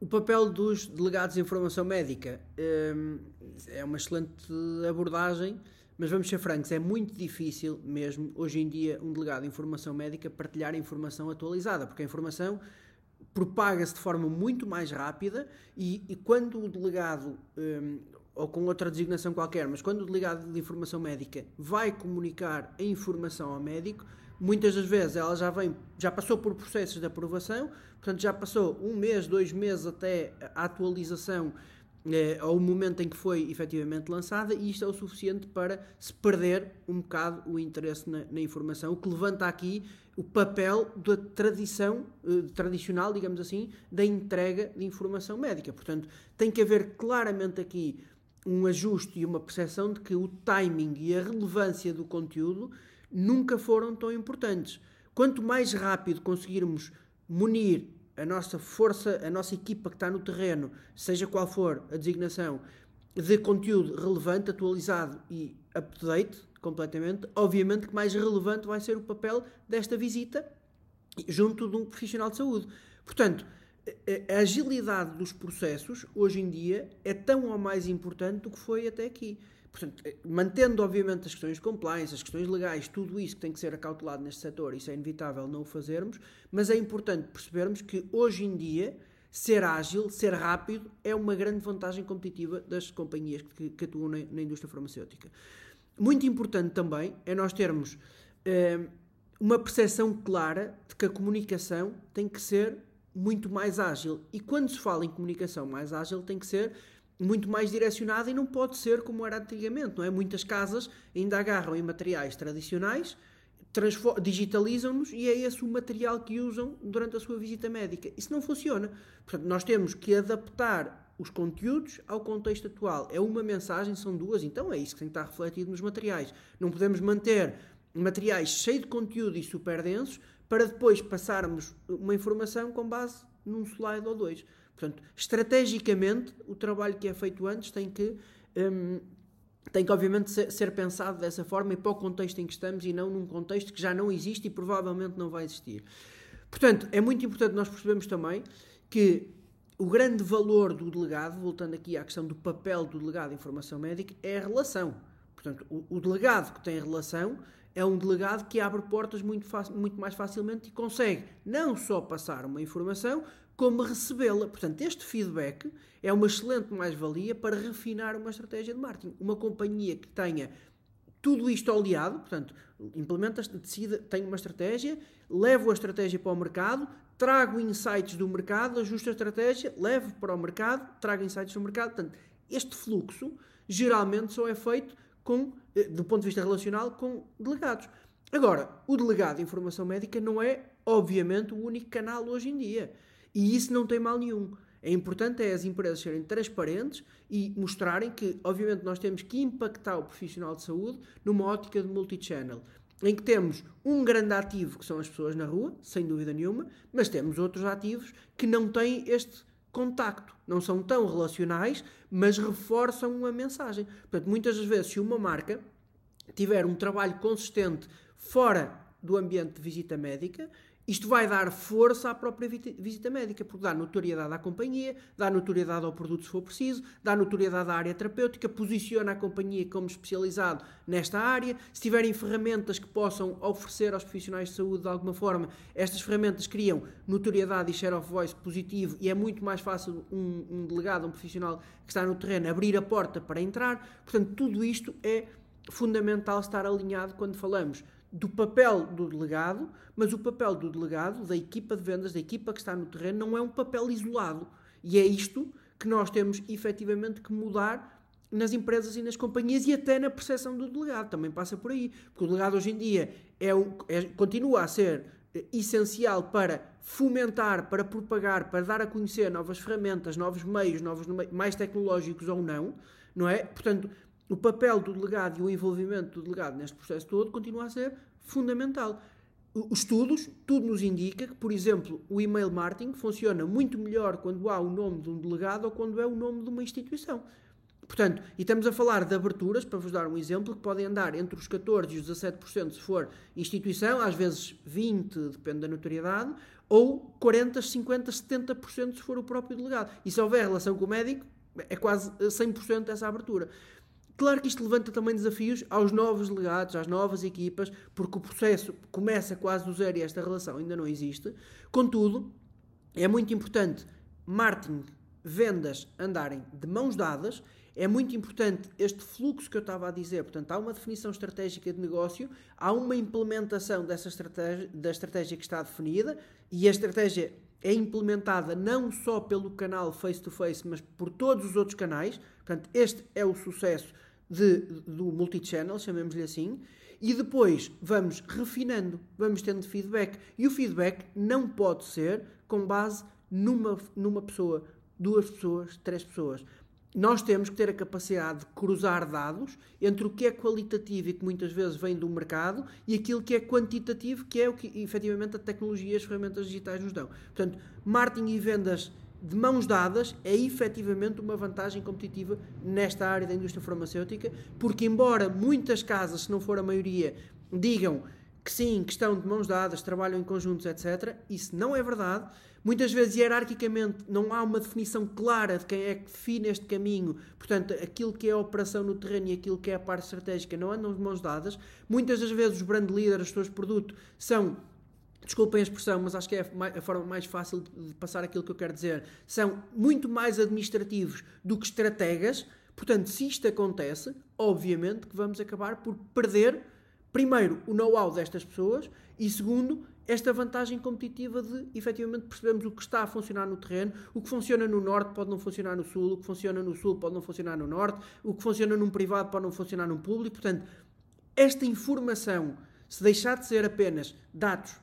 o papel dos delegados de informação médica hum, é uma excelente abordagem, mas vamos ser francos, é muito difícil mesmo, hoje em dia, um delegado de informação médica partilhar informação atualizada, porque a informação propaga-se de forma muito mais rápida e, e quando o delegado, um, ou com outra designação qualquer, mas quando o delegado de informação médica vai comunicar a informação ao médico, muitas das vezes ela já vem, já passou por processos de aprovação, portanto já passou um mês, dois meses até a atualização eh, ao momento em que foi efetivamente lançada e isto é o suficiente para se perder um bocado o interesse na, na informação, o que levanta aqui o papel da tradição eh, tradicional, digamos assim, da entrega de informação médica. Portanto, tem que haver claramente aqui um ajuste e uma percepção de que o timing e a relevância do conteúdo nunca foram tão importantes. Quanto mais rápido conseguirmos munir a nossa força, a nossa equipa que está no terreno, seja qual for a designação, de conteúdo relevante, atualizado e up-to-date, completamente, obviamente que mais relevante vai ser o papel desta visita junto de um profissional de saúde. Portanto, a agilidade dos processos, hoje em dia, é tão ou mais importante do que foi até aqui. Portanto, eh, mantendo obviamente as questões de compliance, as questões legais, tudo isso que tem que ser acautelado neste setor, isso é inevitável não o fazermos, mas é importante percebermos que hoje em dia ser ágil, ser rápido, é uma grande vantagem competitiva das companhias que, que atuam na, na, indústria farmacêutica. Muito importante também é nós termos eh, uma percepção clara de que a comunicação tem que ser muito mais ágil. E quando se fala em comunicação mais ágil, tem que ser muito mais direcionada e não pode ser como era antigamente, não é? Muitas casas ainda agarram em materiais tradicionais, digitalizam-nos e é esse o material que usam durante a sua visita médica. Isso não funciona. Portanto, nós temos que adaptar os conteúdos ao contexto atual. É uma mensagem, são duas, então é isso que tem que estar refletido nos materiais. Não podemos manter materiais cheios de conteúdo e super densos para depois passarmos uma informação com base num slide ou dois. Portanto, estrategicamente, o trabalho que é feito antes tem que, um, tem que obviamente, ser, ser, pensado dessa forma e para o contexto em que estamos e não num contexto que já não existe e provavelmente não vai existir. Portanto, é muito importante nós percebermos também que o grande valor do delegado, voltando aqui à questão do papel do delegado de informação médica, é a relação. Portanto, o, o delegado que tem relação é um delegado que abre portas muito, muito mais facilmente e consegue não só passar uma informação, como recebê-la. Portanto, este feedback é uma excelente mais-valia para refinar uma estratégia de marketing. Uma companhia que tenha tudo isto oleado, portanto, implementa, decide, tem uma estratégia, levo a estratégia para o mercado, trago insights do mercado, ajusto a estratégia, levo para o mercado, trago insights do mercado. Portanto, este fluxo geralmente só é feito com, do ponto de vista relacional com delegados. Agora, o delegado de informação médica não é, obviamente, o único canal hoje em dia. E isso não tem mal nenhum. É importante é as empresas serem transparentes e mostrarem que, obviamente, nós temos que impactar o profissional de saúde numa ótica de multi-channel, em que temos um grande ativo que são as pessoas na rua, sem dúvida nenhuma, mas temos outros ativos que não têm este contacto, não são tão relacionais, mas reforçam uma mensagem. Portanto, muitas das vezes, se uma marca tiver um trabalho consistente fora do ambiente de visita médica, isto vai dar força à própria visita médica, porque dá notoriedade à companhia, dá notoriedade ao produto se for preciso, dá notoriedade à área terapêutica, posiciona a companhia como especializado nesta área. Se tiverem ferramentas que possam oferecer aos profissionais de saúde de alguma forma, estas ferramentas criam notoriedade e share of voice positivo e é muito mais fácil um, um delegado, um profissional que está no terreno, abrir a porta para entrar. Portanto, tudo isto é fundamental estar alinhado quando falamos do papel do delegado, mas o papel do delegado, da equipa de vendas, da equipa que está no terreno, não é um papel isolado. E é isto que nós temos efetivamente que mudar nas empresas e nas companhias e até na percepção do delegado. Também passa por aí. Porque o delegado hoje em dia é, é continua a ser eh, essencial para fomentar, para propagar, para dar a conhecer novas ferramentas, novos meios, novos mais tecnológicos ou não, não é? Portanto, o papel do delegado e o envolvimento do delegado neste processo todo continua a ser fundamental. Os estudos, tudo nos indica que, por exemplo, o email marketing funciona muito melhor quando há o nome de um delegado ou quando é o nome de uma instituição. Portanto, e estamos a falar de aberturas, para vos dar um exemplo, que podem andar entre os 14% e os 17% se for instituição, às vezes 20%, depende da notoriedade, ou 40, 50, 70% se for o próprio delegado. E se houver relação com o médico, é quase 100% essa abertura. Claro que isto levanta também desafios aos novos delegados, às novas equipas, porque o processo começa quase do zero e esta relação ainda não existe. Contudo, é muito importante marketing, vendas andarem de mãos dadas. É muito importante este fluxo que eu estava a dizer. Portanto, há uma definição estratégica de negócio, há uma implementação dessa estratégia, da estratégia que está definida e a estratégia é implementada não só pelo canal face-to-face, -face, mas por todos os outros canais. Portanto, este é o sucesso de, do multi-channel, chamemos-lhe assim, e depois vamos refinando, vamos tendo feedback. E o feedback não pode ser com base numa, numa pessoa, duas pessoas, três pessoas. Nós temos que ter a capacidade de cruzar dados entre o que é qualitativo e que muitas vezes vem do mercado e aquilo que é quantitativo, que é o que efetivamente a tecnologia e as ferramentas digitais nos dão. Portanto, marketing e vendas de mãos dadas é efetivamente uma vantagem competitiva nesta área da indústria farmacêutica, porque embora muitas casas, se não for a maioria, digam que sim, que estão de mãos dadas, trabalham em conjuntos, etc., isso não é verdade. Muitas vezes, hierarquicamente, não há uma definição clara de quem é que define este caminho. Portanto, aquilo que é a operação no terreno e aquilo que é a parte estratégica não andam de mãos dadas. Muitas das vezes, os brand leaders, os pessoas de produto, são desculpem a expressão, mas acho que é a forma mais fácil de passar aquilo que eu quero dizer, são muito mais administrativos do que estrategas. Portanto, se isto acontece, obviamente que vamos acabar por perder, primeiro, o know-how destas pessoas e, segundo, esta vantagem competitiva de efetivamente percebermos o que está a funcionar no terreno, o que funciona no norte pode não funcionar no sul, o que funciona no sul pode não funcionar no norte, o que funciona num privado pode não funcionar num público. Portanto, esta informação, se deixar de ser apenas dados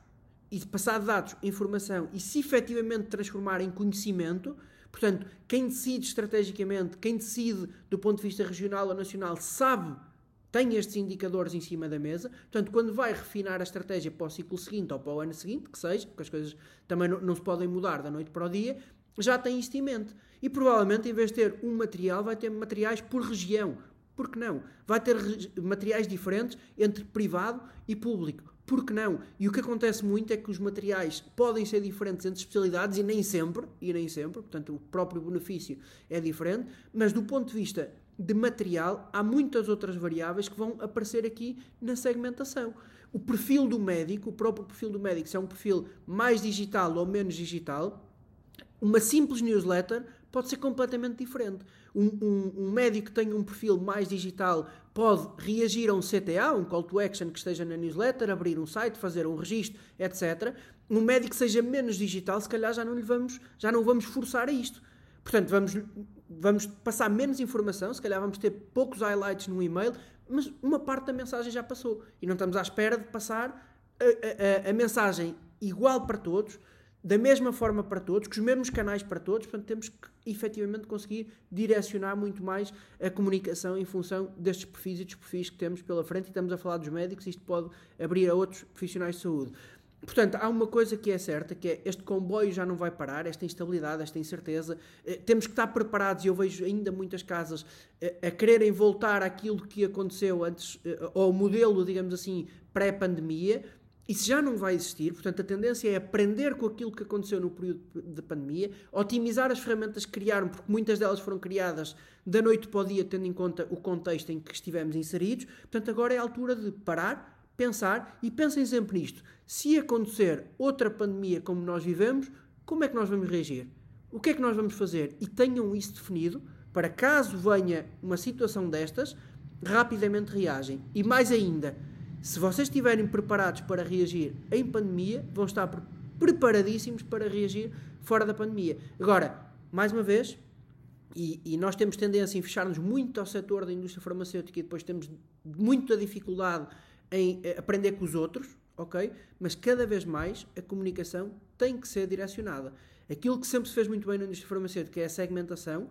e passar dados, informação e se efetivamente transformar em conhecimento, portanto, quem decide estrategicamente, quem decide do ponto de vista regional ou nacional, sabe, tem estes indicadores em cima da mesa, portanto, quando vai refinar a estratégia para o ciclo seguinte ou para o ano seguinte, que seja, porque as coisas também não, não se podem mudar da noite para o dia, já tem isto em mente. E provavelmente, em vez de ter um material, vai ter materiais por região. Por que não? Vai ter materiais diferentes entre privado e público por que não? E o que acontece muito é que os materiais podem ser diferentes entre especialidades e nem sempre, e nem sempre, portanto o próprio benefício é diferente, mas do ponto de vista de material, há muitas outras variáveis que vão aparecer aqui na segmentação. O perfil do médico, o próprio perfil do médico, se é um perfil mais digital ou menos digital, uma simples newsletter pode ser completamente diferente. Um, um, um, médico que tenha um perfil mais digital pode reagir a um CTA, um call to action que esteja na newsletter, abrir um site, fazer um registro, etc. Um médico que seja menos digital, se calhar já não lhe vamos, já não vamos forçar a isto. Portanto, vamos, vamos passar menos informação, se calhar vamos ter poucos highlights no e-mail, mas uma parte da mensagem já passou. E não estamos à espera de passar a, a, a mensagem igual para todos, da mesma forma para todos, com os mesmos canais para todos, portanto temos que efetivamente conseguir direcionar muito mais a comunicação em função destes perfis e dos perfis que temos pela frente e estamos a falar dos médicos, isto pode abrir a outros profissionais de saúde. Portanto, há uma coisa que é certa, que é este comboio já não vai parar, esta instabilidade, esta incerteza. Eh, temos que estar preparados, e eu vejo ainda muitas casas eh, a quererem voltar àquilo que aconteceu antes, eh, ao modelo, digamos assim, pré-pandemia, isso já não vai existir, portanto, a tendência é aprender com aquilo que aconteceu no período de pandemia, otimizar as ferramentas que criaram, porque muitas delas foram criadas da noite para o dia, tendo em conta o contexto em que estivemos inseridos. Portanto, agora é a altura de parar, pensar e pensem sempre nisto. Se acontecer outra pandemia como nós vivemos, como é que nós vamos reagir? O que é que nós vamos fazer? E tenham isso definido para caso venha uma situação destas, rapidamente reagem. E mais ainda se vocês estiverem preparados para reagir em pandemia, vão estar preparadíssimos para reagir fora da pandemia. Agora, mais uma vez, e, e, nós temos tendência em fechar-nos muito ao setor da indústria farmacêutica e depois temos muita dificuldade em eh, aprender com os outros, ok? Mas cada vez mais a comunicação tem que ser direcionada. Aquilo que sempre se fez muito bem na indústria farmacêutica é a segmentação.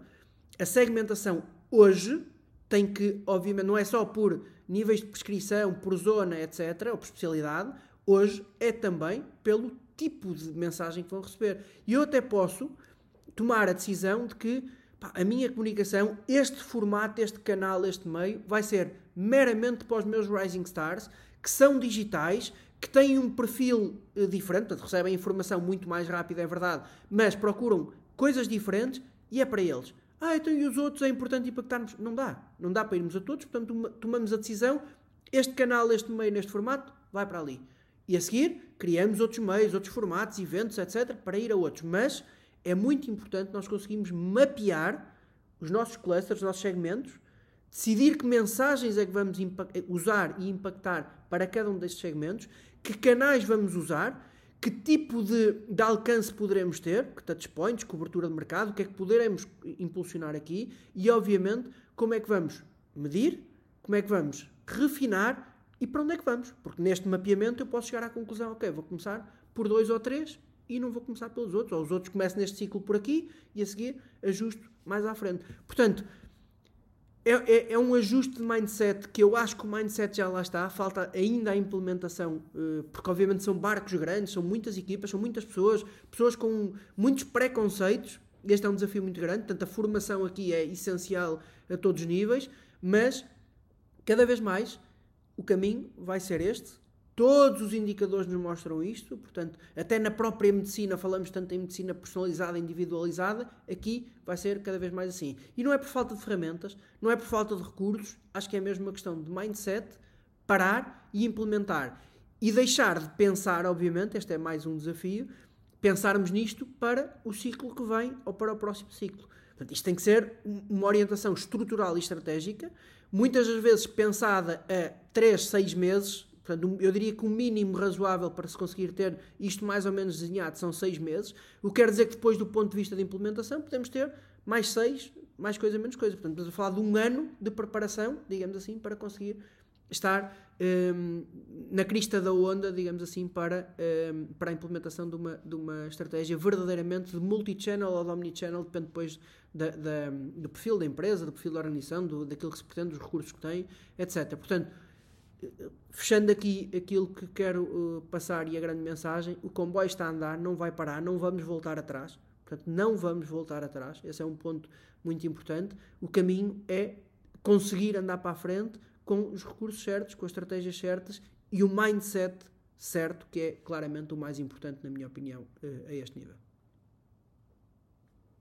A segmentação hoje tem que, obviamente, não é só por níveis de prescrição, por zona, etc., ou por especialidade, hoje é também pelo tipo de mensagem que vão receber. E eu até posso tomar a decisão de que pá, a minha comunicação, este formato, este canal, este meio, vai ser meramente para os meus Rising Stars, que são digitais, que têm um perfil uh, diferente, portanto, recebem informação muito mais rápida, é verdade, mas procuram coisas diferentes e é para eles. Ah, então e os outros é importante impactarmos? Não dá. Não dá para irmos a todos, portanto, tomamos a decisão. Este canal, este meio, neste formato, vai para ali. E a seguir, criamos outros meios, outros formatos, eventos, etc., para ir a outros. Mas é muito importante nós conseguirmos mapear os nossos clusters, os nossos segmentos, decidir que mensagens é que vamos usar e impactar para cada um destes segmentos, que canais vamos usar, que tipo de, de alcance poderemos ter, que touchpoints, cobertura de mercado, o que é que poderemos impulsionar aqui e, obviamente, como é que vamos medir, como é que vamos refinar e para onde é que vamos? Porque neste mapeamento eu posso chegar à conclusão, ok, vou começar por dois ou três e não vou começar pelos outros. Ou os outros começam neste ciclo por aqui e a seguir ajusto mais à frente. Portanto, é, é, é, um ajuste de mindset que eu acho que o mindset já lá está. Falta ainda a implementação, eh, porque obviamente são barcos grandes, são muitas equipas, são muitas pessoas, pessoas com muitos preconceitos. Este é um desafio muito grande, portanto, a formação aqui é essencial a todos os níveis, mas cada vez mais o caminho vai ser este. Todos os indicadores nos mostram isto, portanto, até na própria medicina, falamos tanto em medicina personalizada, individualizada, aqui vai ser cada vez mais assim. E não é por falta de ferramentas, não é por falta de recursos, acho que é mesmo uma questão de mindset, parar e implementar. E deixar de pensar, obviamente, este é mais um desafio, pensarmos nisto para o ciclo que vem ou para o próximo ciclo. Portanto, isto tem que ser uma orientação estrutural e estratégica muitas das vezes pensada a 3, 6 meses. Portanto, eu diria que o mínimo razoável para se conseguir ter isto mais ou menos desenhado são 6 meses. O que quer dizer que depois, do ponto de vista de implementação, podemos ter mais 6, mais coisa, menos coisa. Portanto, estamos a falar de um ano de preparação, digamos assim, para conseguir estar um, na crista da onda, digamos assim, para, um, para a implementação de uma, de uma estratégia verdadeiramente de multi-channel ou de omni-channel, depende depois da, da, do perfil da empresa, do perfil da organização, do, daquilo que se pretende, dos recursos que tem, etc. Portanto, fechando aqui aquilo que quero uh, passar e a grande mensagem, o comboio está a andar, não vai parar, não vamos voltar atrás. Portanto, não vamos voltar atrás. Esse é um ponto muito importante. O caminho é conseguir andar para a frente com os recursos certos, com as estratégias certas e o mindset certo, que é claramente o mais importante, na minha opinião, uh, a este nível.